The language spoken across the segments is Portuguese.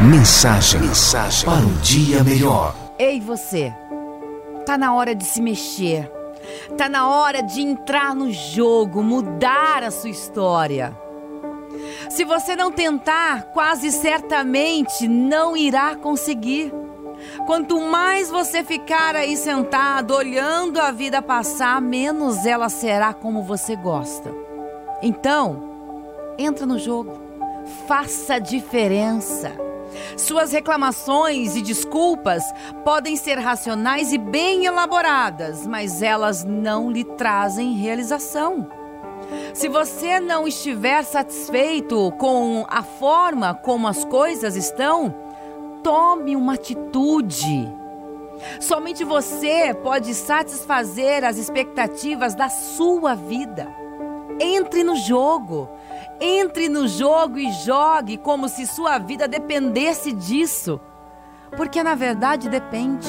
Mensagem, mensagem para um dia melhor. Ei você, tá na hora de se mexer. Tá na hora de entrar no jogo, mudar a sua história. Se você não tentar, quase certamente não irá conseguir. Quanto mais você ficar aí sentado olhando a vida passar, menos ela será como você gosta. Então, entra no jogo. Faça diferença. Suas reclamações e desculpas podem ser racionais e bem elaboradas, mas elas não lhe trazem realização. Se você não estiver satisfeito com a forma como as coisas estão, tome uma atitude. Somente você pode satisfazer as expectativas da sua vida. Entre no jogo. Entre no jogo e jogue como se sua vida dependesse disso. Porque na verdade depende.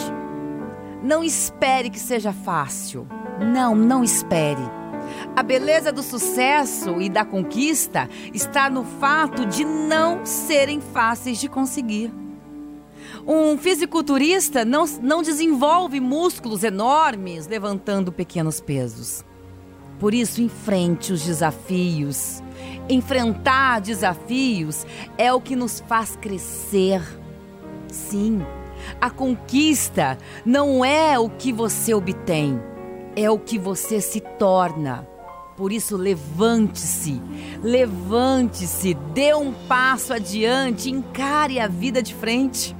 Não espere que seja fácil. Não, não espere. A beleza do sucesso e da conquista está no fato de não serem fáceis de conseguir. Um fisiculturista não, não desenvolve músculos enormes levantando pequenos pesos. Por isso, enfrente os desafios. Enfrentar desafios é o que nos faz crescer. Sim, a conquista não é o que você obtém, é o que você se torna. Por isso, levante-se, levante-se, dê um passo adiante, encare a vida de frente.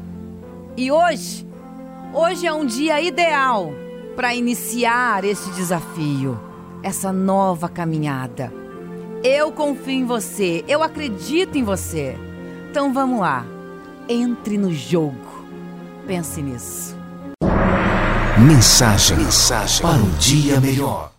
E hoje, hoje é um dia ideal para iniciar este desafio essa nova caminhada. Eu confio em você, eu acredito em você. Então vamos lá, entre no jogo. Pense nisso. Mensagem, mensagem para um dia melhor.